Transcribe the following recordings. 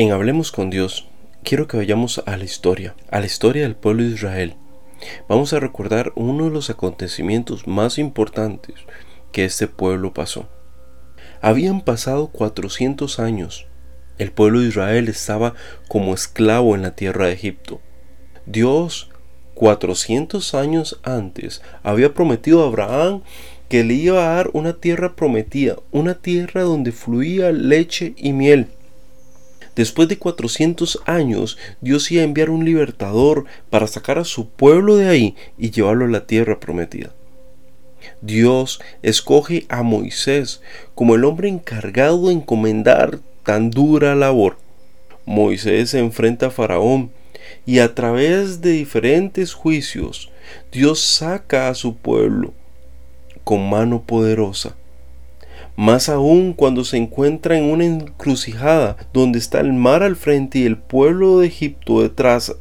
En Hablemos con Dios, quiero que vayamos a la historia, a la historia del pueblo de Israel. Vamos a recordar uno de los acontecimientos más importantes que este pueblo pasó. Habían pasado 400 años. El pueblo de Israel estaba como esclavo en la tierra de Egipto. Dios, 400 años antes, había prometido a Abraham que le iba a dar una tierra prometida, una tierra donde fluía leche y miel. Después de 400 años, Dios iba a enviar un libertador para sacar a su pueblo de ahí y llevarlo a la tierra prometida. Dios escoge a Moisés como el hombre encargado de encomendar tan dura labor. Moisés se enfrenta a Faraón y a través de diferentes juicios, Dios saca a su pueblo con mano poderosa más aún cuando se encuentra en una encrucijada donde está el mar al frente y el pueblo de Egipto detrás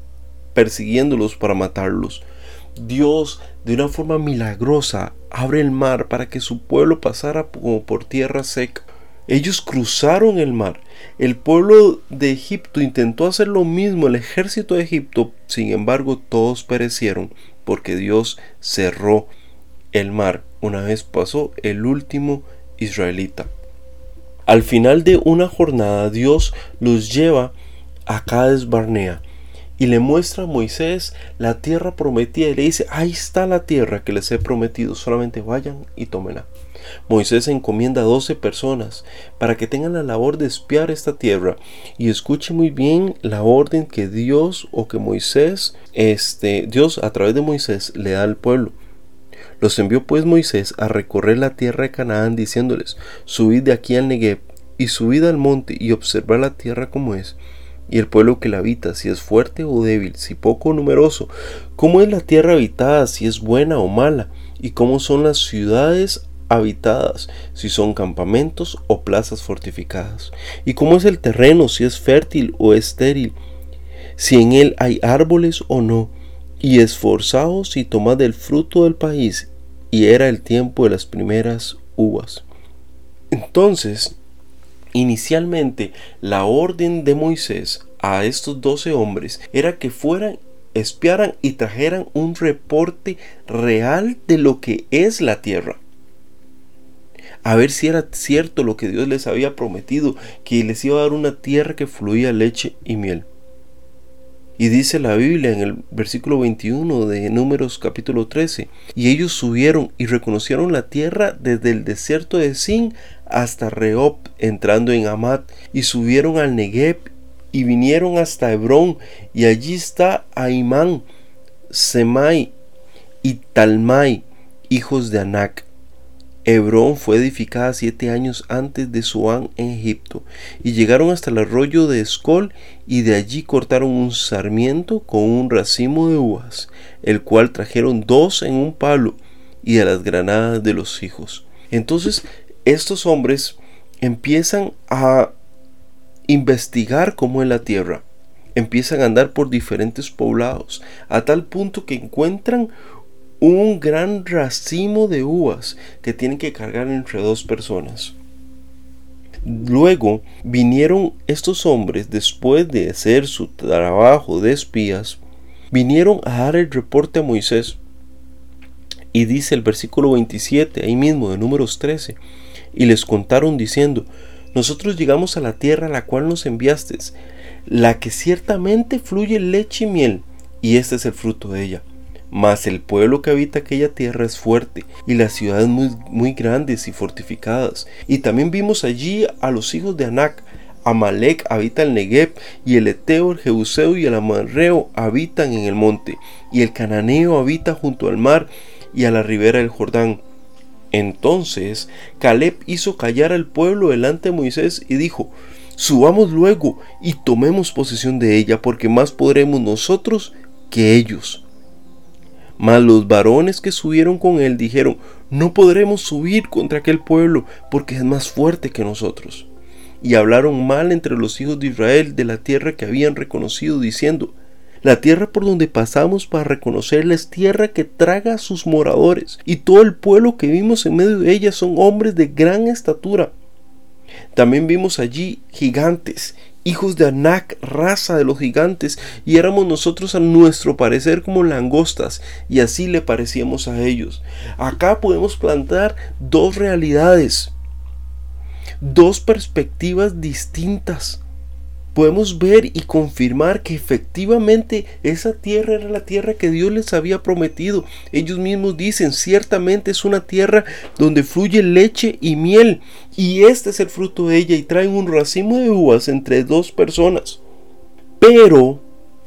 persiguiéndolos para matarlos. Dios de una forma milagrosa abre el mar para que su pueblo pasara como por tierra seca. Ellos cruzaron el mar. El pueblo de Egipto intentó hacer lo mismo, el ejército de Egipto, sin embargo todos perecieron porque Dios cerró el mar una vez pasó el último israelita. Al final de una jornada Dios los lleva a Cades Barnea y le muestra a Moisés la tierra prometida y le dice, ahí está la tierra que les he prometido, solamente vayan y tómenla. Moisés encomienda a doce personas para que tengan la labor de espiar esta tierra y escuche muy bien la orden que Dios o que Moisés, este, Dios a través de Moisés le da al pueblo. Los envió pues Moisés a recorrer la tierra de Canaán, diciéndoles, subid de aquí al Negev, y subid al monte, y observad la tierra como es, y el pueblo que la habita, si es fuerte o débil, si poco o numeroso, cómo es la tierra habitada, si es buena o mala, y cómo son las ciudades habitadas, si son campamentos o plazas fortificadas, y cómo es el terreno, si es fértil o estéril, si en él hay árboles o no, y esforzaos y tomad el fruto del país, y era el tiempo de las primeras uvas. Entonces, inicialmente, la orden de Moisés a estos doce hombres era que fueran, espiaran y trajeran un reporte real de lo que es la tierra. A ver si era cierto lo que Dios les había prometido, que les iba a dar una tierra que fluía leche y miel. Y dice la Biblia en el versículo 21 de Números capítulo 13, y ellos subieron y reconocieron la tierra desde el desierto de Sin hasta Rehob, entrando en Amat, y subieron al Negev y vinieron hasta Hebrón, y allí está Aimán, Semai y Talmai, hijos de Anac. Hebrón fue edificada siete años antes de Zoán en Egipto, y llegaron hasta el arroyo de Escol, y de allí cortaron un sarmiento con un racimo de uvas, el cual trajeron dos en un palo, y a las granadas de los hijos. Entonces, estos hombres empiezan a investigar cómo es la tierra, empiezan a andar por diferentes poblados, a tal punto que encuentran un gran racimo de uvas que tienen que cargar entre dos personas. Luego vinieron estos hombres, después de hacer su trabajo de espías, vinieron a dar el reporte a Moisés. Y dice el versículo 27, ahí mismo de números 13, y les contaron diciendo, nosotros llegamos a la tierra a la cual nos enviaste, la que ciertamente fluye leche y miel, y este es el fruto de ella. Mas el pueblo que habita aquella tierra es fuerte, y las ciudades muy, muy grandes y fortificadas. Y también vimos allí a los hijos de Anac. Amalek habita el Negev, y el Eteo, el Jebuseo y el Amarreo habitan en el monte, y el Cananeo habita junto al mar y a la ribera del Jordán. Entonces Caleb hizo callar al pueblo delante de Moisés y dijo, Subamos luego y tomemos posesión de ella, porque más podremos nosotros que ellos. Mas los varones que subieron con él dijeron, no podremos subir contra aquel pueblo, porque es más fuerte que nosotros. Y hablaron mal entre los hijos de Israel de la tierra que habían reconocido, diciendo, la tierra por donde pasamos para reconocerla es tierra que traga a sus moradores, y todo el pueblo que vimos en medio de ella son hombres de gran estatura. También vimos allí gigantes hijos de Anak, raza de los gigantes, y éramos nosotros a nuestro parecer como langostas, y así le parecíamos a ellos. Acá podemos plantar dos realidades, dos perspectivas distintas podemos ver y confirmar que efectivamente esa tierra era la tierra que Dios les había prometido. Ellos mismos dicen, ciertamente es una tierra donde fluye leche y miel, y este es el fruto de ella, y traen un racimo de uvas entre dos personas. Pero,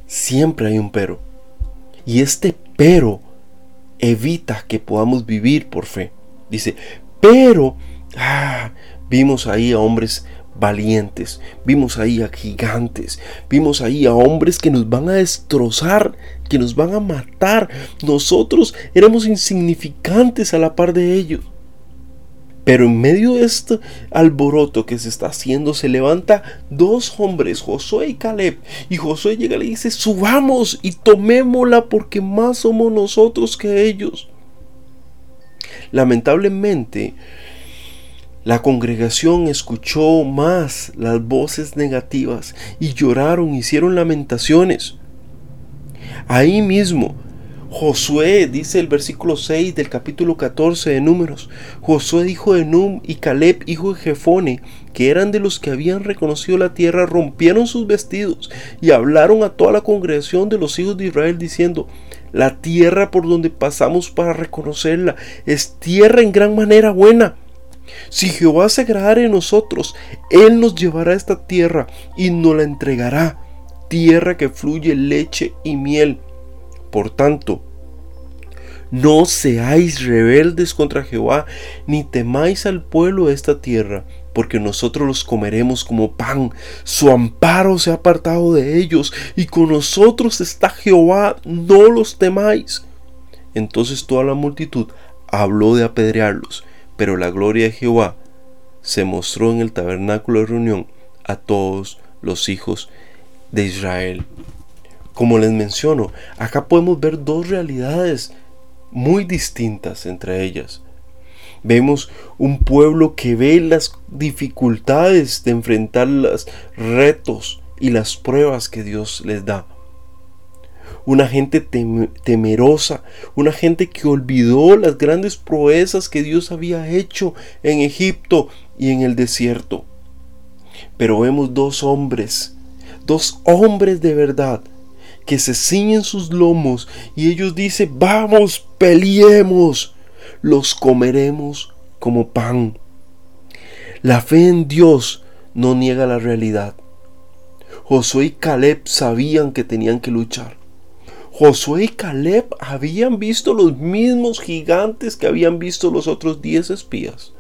siempre hay un pero. Y este pero evita que podamos vivir por fe. Dice, pero, ah, vimos ahí a hombres valientes, vimos ahí a gigantes, vimos ahí a hombres que nos van a destrozar, que nos van a matar. Nosotros éramos insignificantes a la par de ellos. Pero en medio de este alboroto que se está haciendo, se levanta dos hombres, Josué y Caleb. Y Josué llega y le dice, subamos y tomémosla porque más somos nosotros que ellos. Lamentablemente, la congregación escuchó más las voces negativas y lloraron, hicieron lamentaciones. Ahí mismo, Josué, dice el versículo 6 del capítulo 14 de Números, Josué hijo de Num y Caleb hijo de Jefone, que eran de los que habían reconocido la tierra, rompieron sus vestidos y hablaron a toda la congregación de los hijos de Israel diciendo, la tierra por donde pasamos para reconocerla es tierra en gran manera buena si Jehová se agradara en nosotros, Él nos llevará a esta tierra y nos la entregará, tierra que fluye leche y miel. Por tanto, no seáis rebeldes contra Jehová, ni temáis al pueblo de esta tierra, porque nosotros los comeremos como pan. Su amparo se ha apartado de ellos, y con nosotros está Jehová, no los temáis. Entonces toda la multitud habló de apedrearlos, pero la gloria de Jehová se mostró en el tabernáculo de reunión a todos los hijos de Israel. Como les menciono, acá podemos ver dos realidades muy distintas entre ellas. Vemos un pueblo que ve las dificultades de enfrentar los retos y las pruebas que Dios les da una gente temerosa, una gente que olvidó las grandes proezas que Dios había hecho en Egipto y en el desierto. Pero vemos dos hombres, dos hombres de verdad, que se ciñen sus lomos y ellos dicen, vamos, peleemos, los comeremos como pan. La fe en Dios no niega la realidad. Josué y Caleb sabían que tenían que luchar. Josué y Caleb habían visto los mismos gigantes que habían visto los otros diez espías.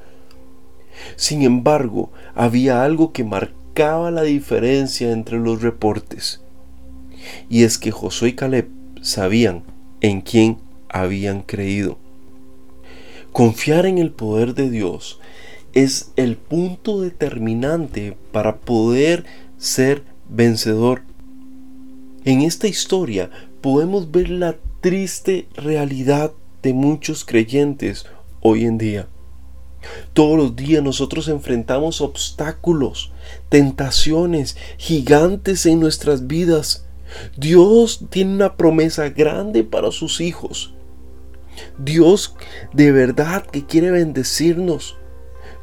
Sin embargo, había algo que marcaba la diferencia entre los reportes. Y es que Josué y Caleb sabían en quién habían creído. Confiar en el poder de Dios es el punto determinante para poder ser vencedor. En esta historia podemos ver la triste realidad de muchos creyentes hoy en día. Todos los días nosotros enfrentamos obstáculos, tentaciones gigantes en nuestras vidas. Dios tiene una promesa grande para sus hijos. Dios de verdad que quiere bendecirnos.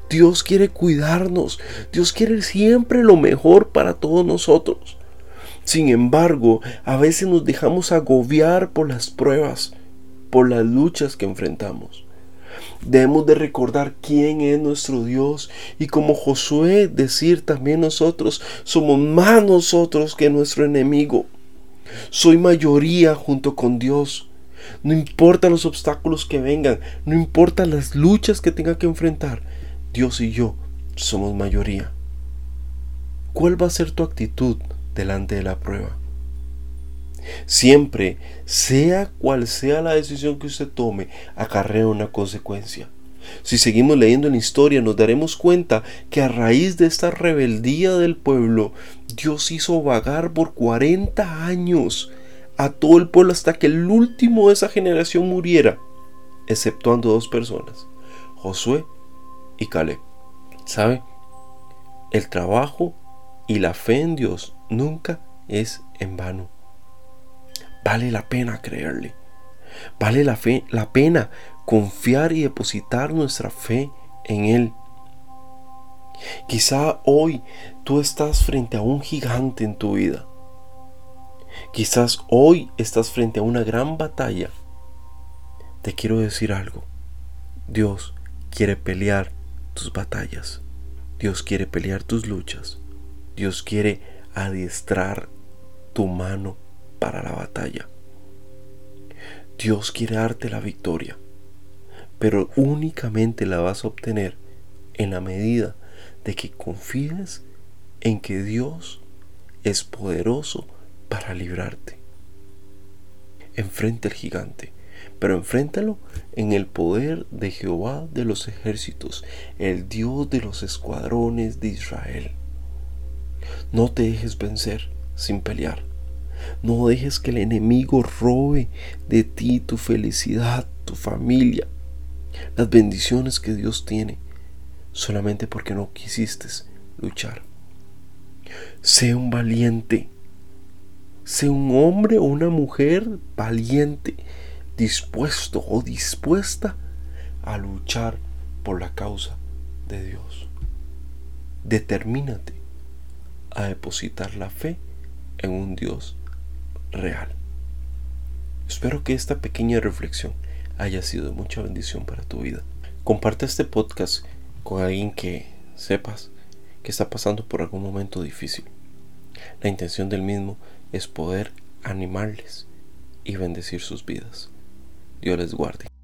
Dios quiere cuidarnos. Dios quiere siempre lo mejor para todos nosotros. Sin embargo, a veces nos dejamos agobiar por las pruebas, por las luchas que enfrentamos. Debemos de recordar quién es nuestro Dios y como Josué decir también nosotros somos más nosotros que nuestro enemigo. Soy mayoría junto con Dios. No importa los obstáculos que vengan, no importa las luchas que tenga que enfrentar, Dios y yo somos mayoría. ¿Cuál va a ser tu actitud delante de la prueba. Siempre, sea cual sea la decisión que usted tome, acarrea una consecuencia. Si seguimos leyendo la historia, nos daremos cuenta que a raíz de esta rebeldía del pueblo, Dios hizo vagar por 40 años a todo el pueblo hasta que el último de esa generación muriera, exceptuando dos personas, Josué y Caleb. ¿Sabe? El trabajo Y la fe en Dios nunca es en vano. Vale la pena creerle. Vale la, fe, la pena confiar y depositar nuestra fe en Él. Quizá hoy tú estás frente a un gigante en tu vida. Quizás hoy estás frente a una gran batalla. Te quiero decir algo. Dios quiere pelear tus batallas. Dios quiere pelear tus luchas. Dios quiere adiestrar tu mano para la batalla. Dios quiere darte la victoria, pero únicamente la vas a obtener en la medida de que confíes en que Dios es poderoso para librarte. Enfrenta al gigante, pero enfréntalo en el poder de Jehová de los ejércitos, el Dios de los escuadrones de Israel. No te dejes vencer sin pelear. No dejes que el enemigo robe de ti tu felicidad, tu familia, las bendiciones que Dios tiene, solamente porque no quisiste luchar. Sé un valiente. Sé un hombre o una mujer valiente, dispuesto o dispuesta a luchar por la causa de Dios. Determínate a depositar la fe en un Dios real. Espero que esta pequeña reflexión haya sido mucha bendición para tu vida. Comparte este podcast con alguien que sepas que está pasando por algún momento difícil. La intención del mismo es poder animarles y bendecir sus vidas. Dios les guarde.